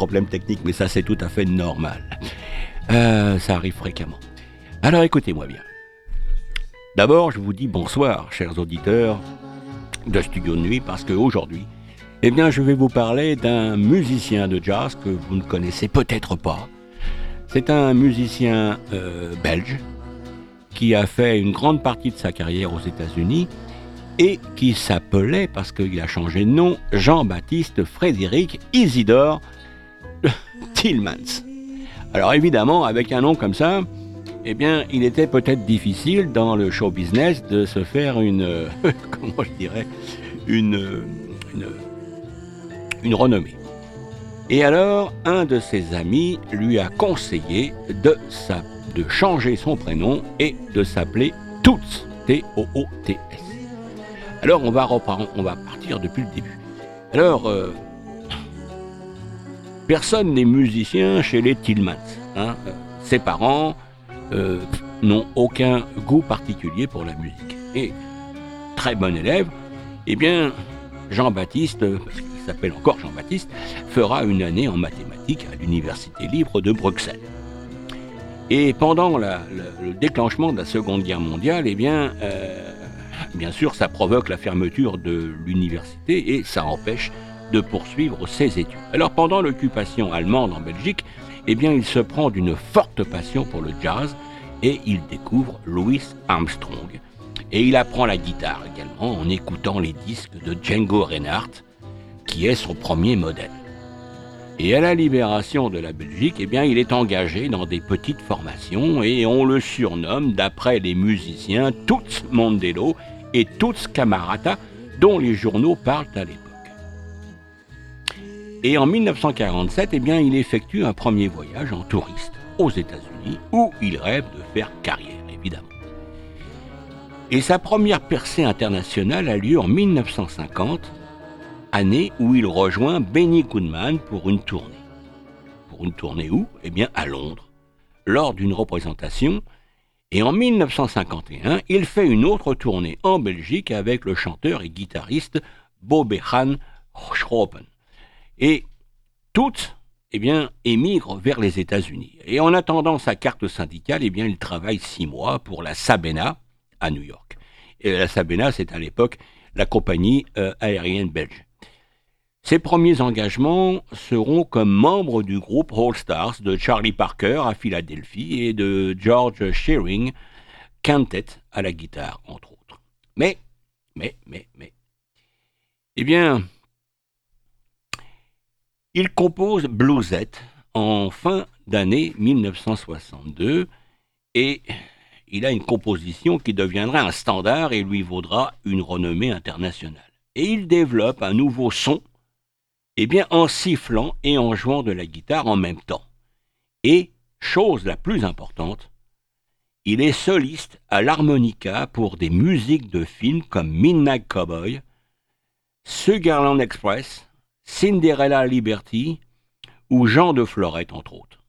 Problème technique, mais ça c'est tout à fait normal. Euh, ça arrive fréquemment. Alors écoutez-moi bien. D'abord, je vous dis bonsoir, chers auditeurs de Studio de Nuit, parce qu'aujourd'hui, eh bien, je vais vous parler d'un musicien de jazz que vous ne connaissez peut-être pas. C'est un musicien euh, belge qui a fait une grande partie de sa carrière aux États-Unis et qui s'appelait, parce qu'il a changé de nom, Jean-Baptiste Frédéric Isidore Tillmans. Alors évidemment, avec un nom comme ça, eh bien, il était peut-être difficile dans le show business de se faire une, comment je dirais, une, une, une renommée. Et alors, un de ses amis lui a conseillé de, de changer son prénom et de s'appeler Toots, T-O-O-T-S. Alors on va, on va partir depuis le début. Alors, euh, personne n'est musicien chez les Tillmans. Hein. Ses parents euh, n'ont aucun goût particulier pour la musique. Et très bon élève, eh bien, Jean-Baptiste, il s'appelle encore Jean-Baptiste, fera une année en mathématiques à l'Université libre de Bruxelles. Et pendant le, déclenchement de la Seconde Guerre mondiale, eh bien, euh, bien sûr, ça provoque la fermeture de l'université et ça empêche de poursuivre ses études. Alors pendant l'occupation allemande en Belgique, eh bien, il se prend d'une forte passion pour le jazz et il découvre Louis Armstrong. Et il apprend la guitare également en écoutant les disques de Django Reinhardt, qui est son premier modèle. Et à la libération de la Belgique, eh bien, il est engagé dans des petites formations et on le surnomme, d'après les musiciens, Toots Mondello et Toots Camarata, dont les journaux parlent à l'époque. Et en 1947, eh il effectue un premier voyage en touriste aux États-Unis, où il rêve de faire carrière, évidemment. Et sa première percée internationale a lieu en 1950, année où il rejoint Benny Goodman pour une tournée. Pour une tournée où? Eh bien, à Londres, lors d'une représentation et en 1951, il fait une autre tournée en Belgique avec le chanteur et guitariste Bobehan Schropen. Et toutes, eh bien, émigrent vers les États-Unis. Et en attendant sa carte syndicale, eh bien, il travaille six mois pour la Sabena à New York. Et la Sabena, c'est à l'époque la compagnie euh, aérienne belge. Ses premiers engagements seront comme membre du groupe All Stars de Charlie Parker à Philadelphie et de George Shearing, quintet à la guitare, entre autres. Mais, mais, mais, mais. Eh bien, il compose Bluesette en fin d'année 1962 et il a une composition qui deviendra un standard et lui vaudra une renommée internationale. Et il développe un nouveau son eh bien, en sifflant et en jouant de la guitare en même temps. Et, chose la plus importante, il est soliste à l'harmonica pour des musiques de films comme Midnight Cowboy, Sugarland Express, Cinderella Liberty ou Jean de Florette, entre autres.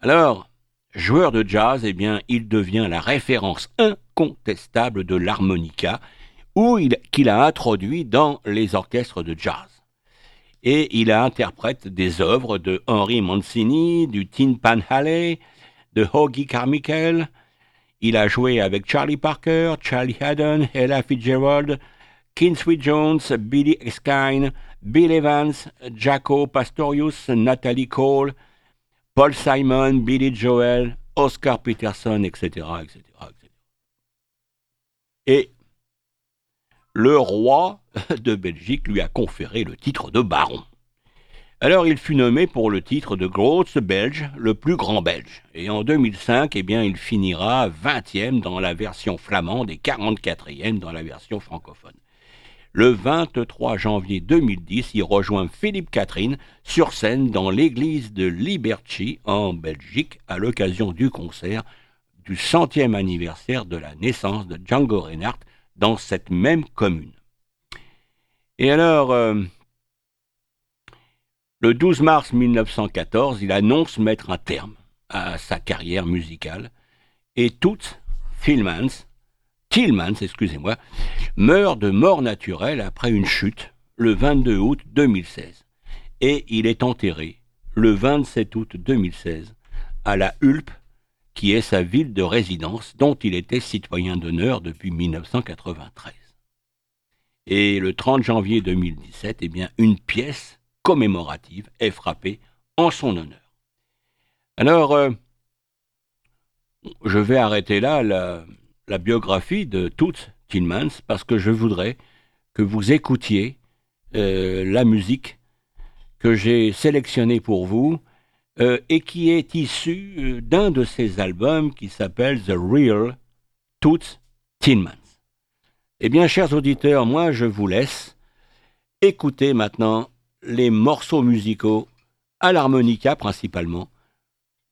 Alors, joueur de jazz, eh bien, il devient la référence incontestable de l'harmonica, qu'il a introduit dans les orchestres de jazz et il interprète des œuvres de Henry Mancini, du Tin Pan Alley, de Hoagie Carmichael. Il a joué avec Charlie Parker, Charlie Haddon, Ella Fitzgerald, Kinsey Jones, Billy Erskine, Bill Evans, Jaco Pastorius, Natalie Cole, Paul Simon, Billy Joel, Oscar Peterson, etc., etc., etc. Et le roi de Belgique lui a conféré le titre de baron. Alors il fut nommé pour le titre de Grootse Belge, le plus grand belge. Et en 2005, eh bien, il finira 20e dans la version flamande et 44e dans la version francophone. Le 23 janvier 2010, il rejoint Philippe Catherine sur scène dans l'église de Liberty en Belgique à l'occasion du concert du centième anniversaire de la naissance de Django Reinhardt dans cette même commune. Et alors, euh, le 12 mars 1914, il annonce mettre un terme à sa carrière musicale et toute Tillmans, Tillmans, excusez-moi, meurt de mort naturelle après une chute le 22 août 2016. et il est enterré le 27 août 2016 à la Hulpe, qui est sa ville de résidence dont il était citoyen d'honneur depuis 1993. Et le 30 janvier 2017, eh bien, une pièce commémorative est frappée en son honneur. Alors, euh, je vais arrêter là la, la biographie de Toots Tillmans parce que je voudrais que vous écoutiez euh, la musique que j'ai sélectionnée pour vous euh, et qui est issue euh, d'un de ses albums qui s'appelle The Real Toots Tillmans. Eh bien, chers auditeurs, moi je vous laisse écouter maintenant les morceaux musicaux à l'harmonica principalement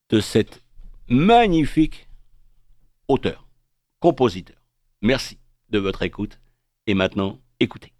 de cet magnifique auteur, compositeur. Merci de votre écoute et maintenant écoutez.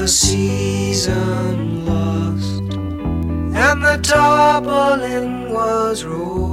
The season lost, and the toppling was rolled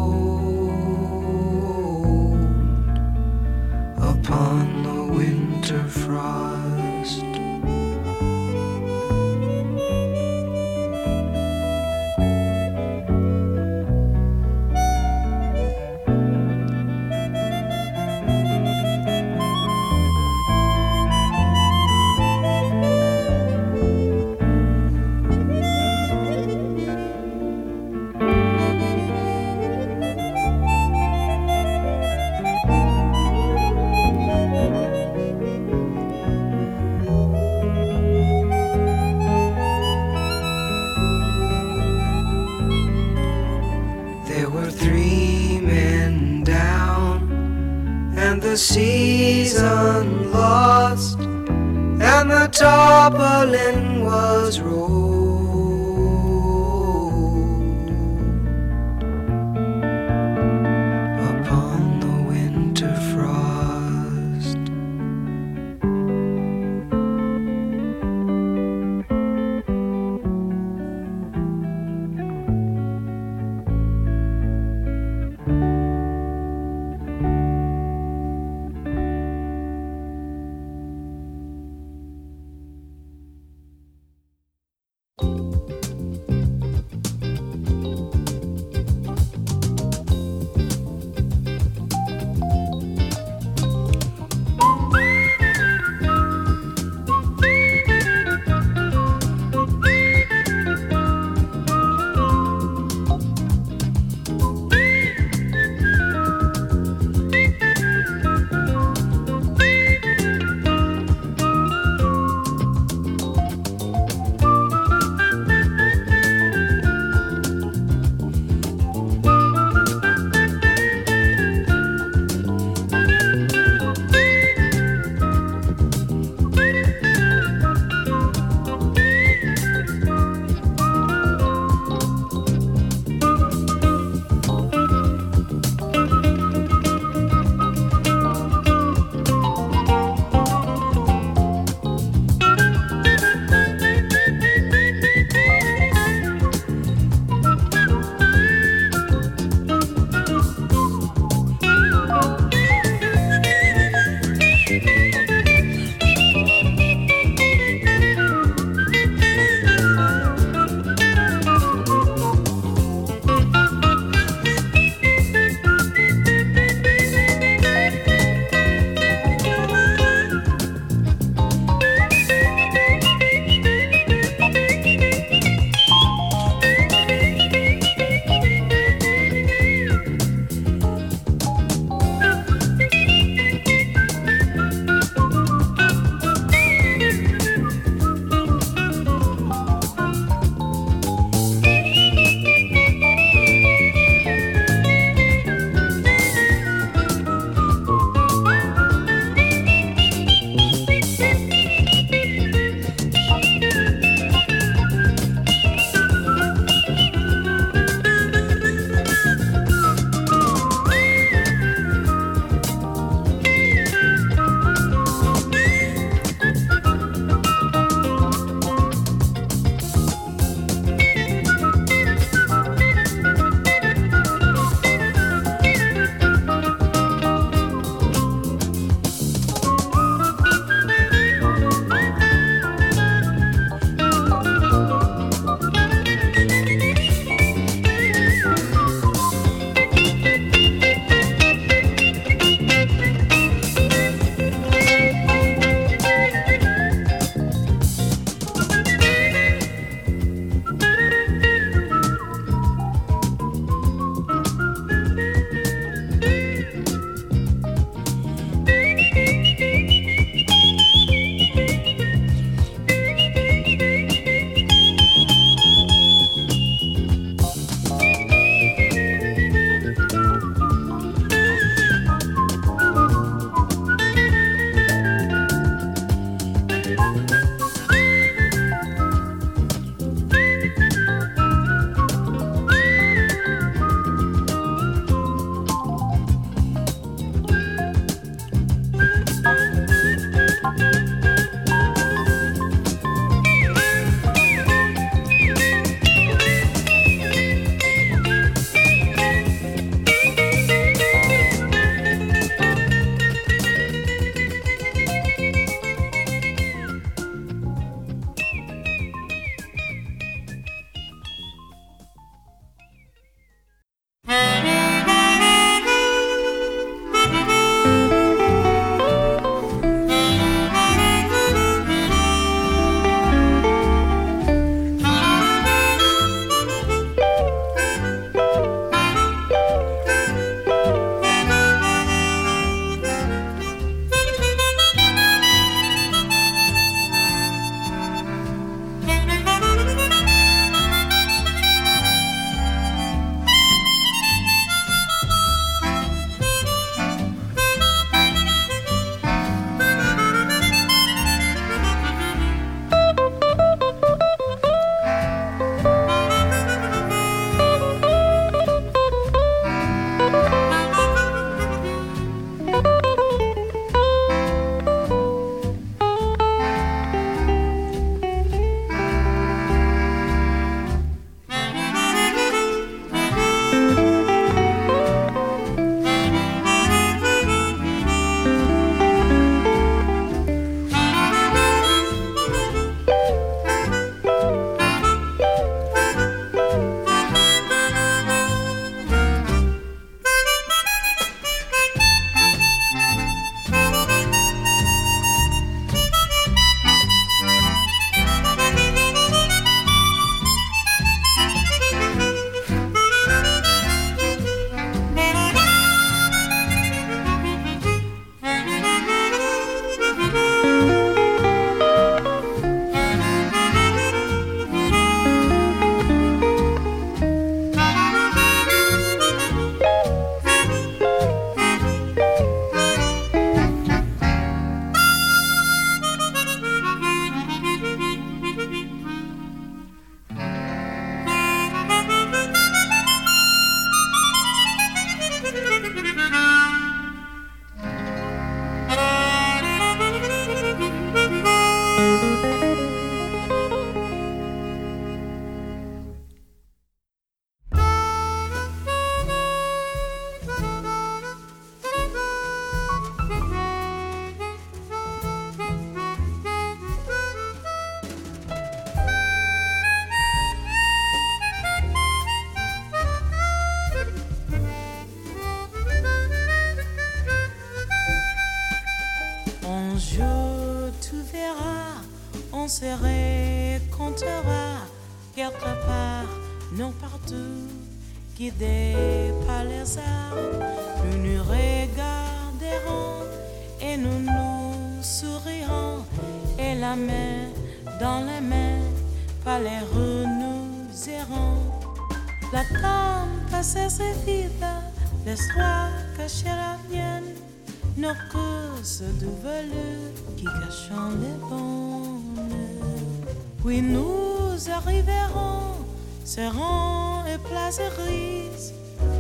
nous arriverons, seront et places grises,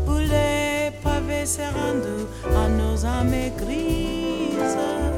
où les pavés seront doux à nos âmes grises.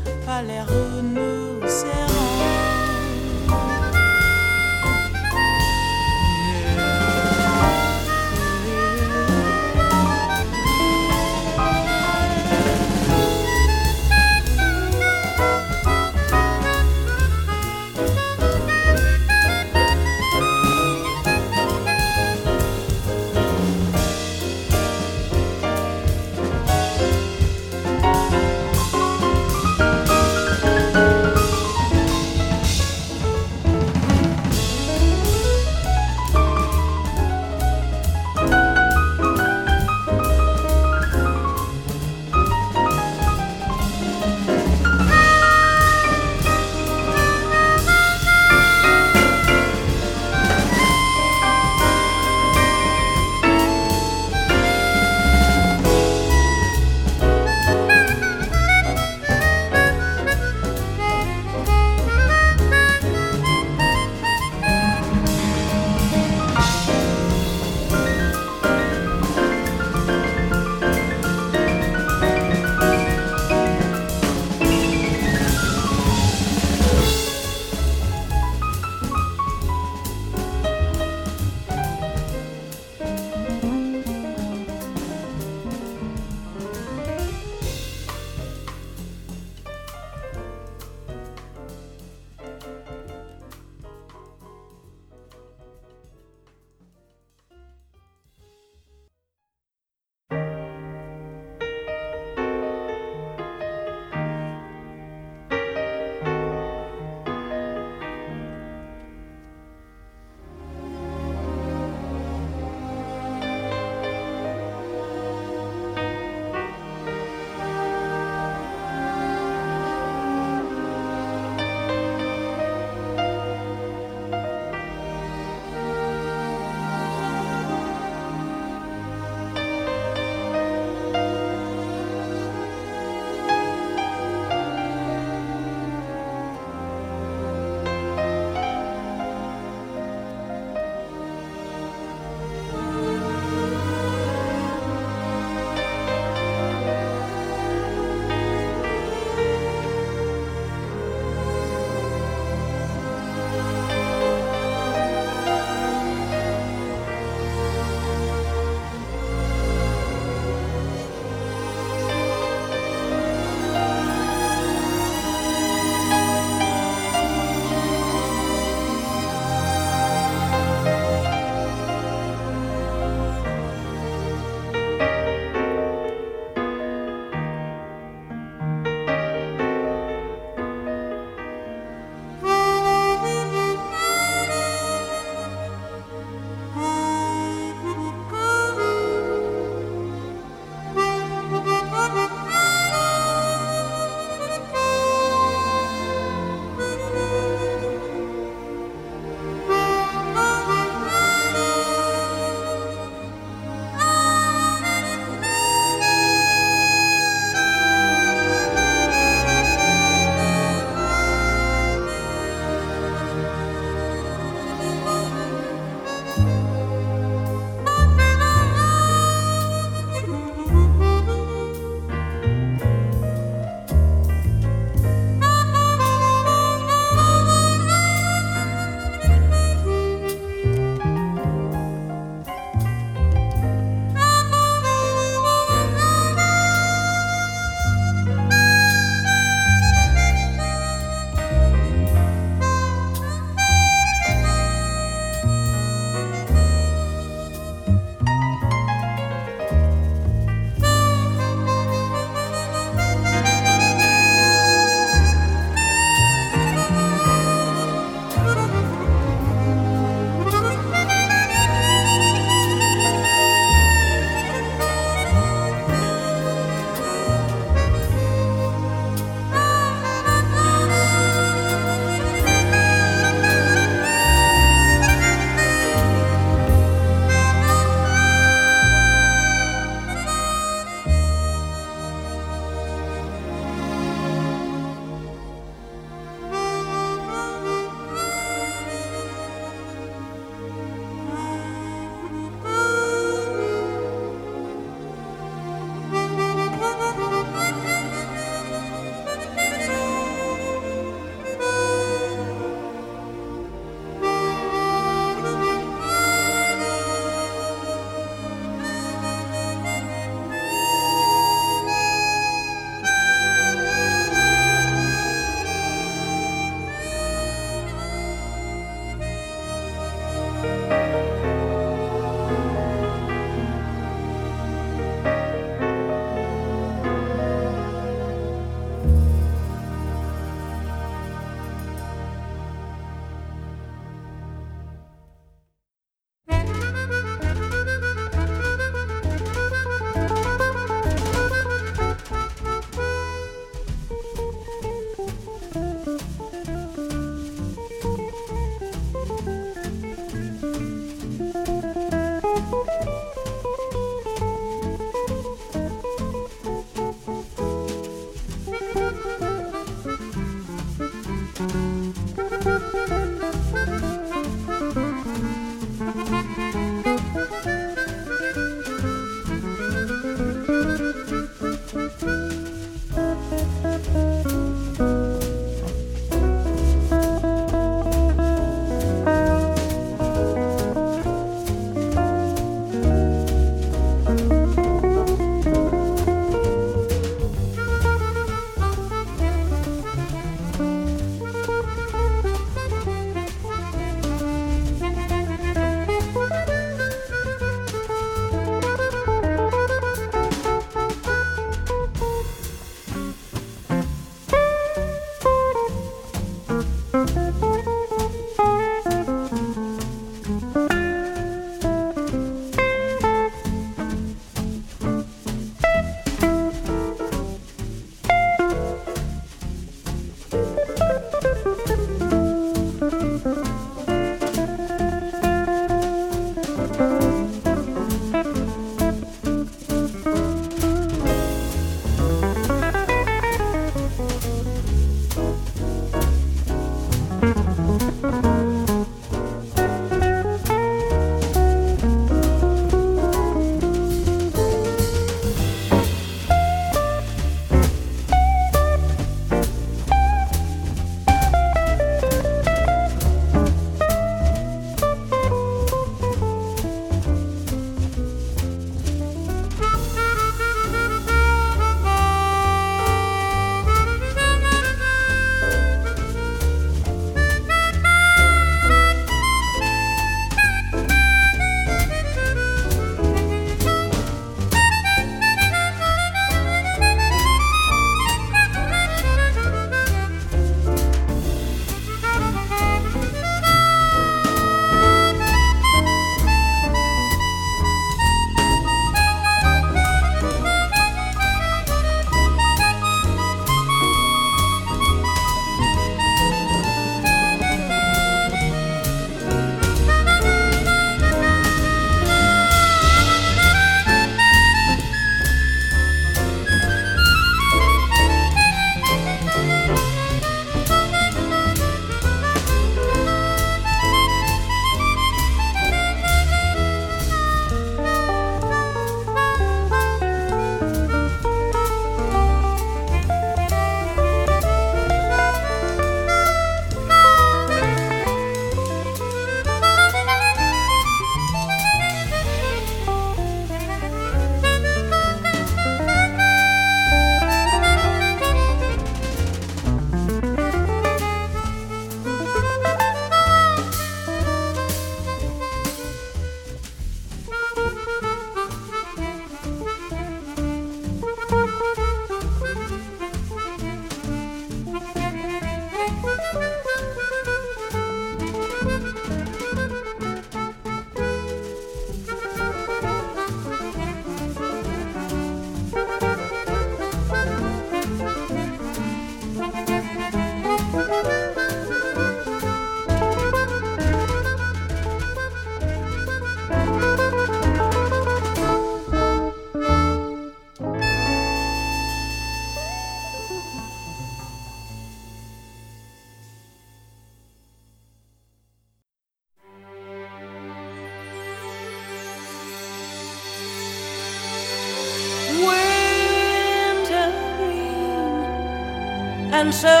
so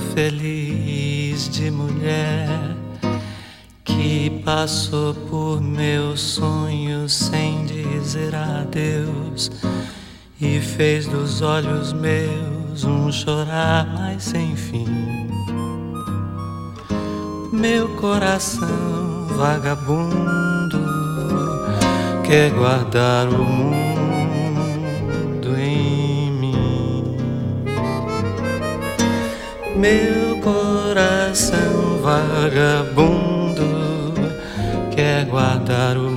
feliz de mulher que passou por meus sonhos sem dizer adeus e fez dos olhos meus um chorar mais sem fim. Meu coração vagabundo quer guardar o mundo Meu coração vagabundo quer guardar o